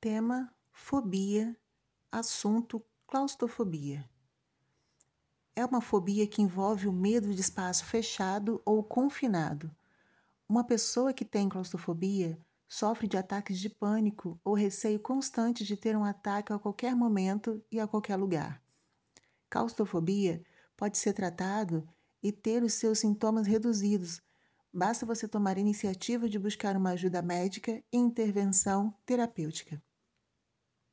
Tema: fobia. Assunto: claustrofobia. É uma fobia que envolve o medo de espaço fechado ou confinado. Uma pessoa que tem claustrofobia sofre de ataques de pânico ou receio constante de ter um ataque a qualquer momento e a qualquer lugar. Claustrofobia pode ser tratado e ter os seus sintomas reduzidos. Basta você tomar a iniciativa de buscar uma ajuda médica e intervenção terapêutica.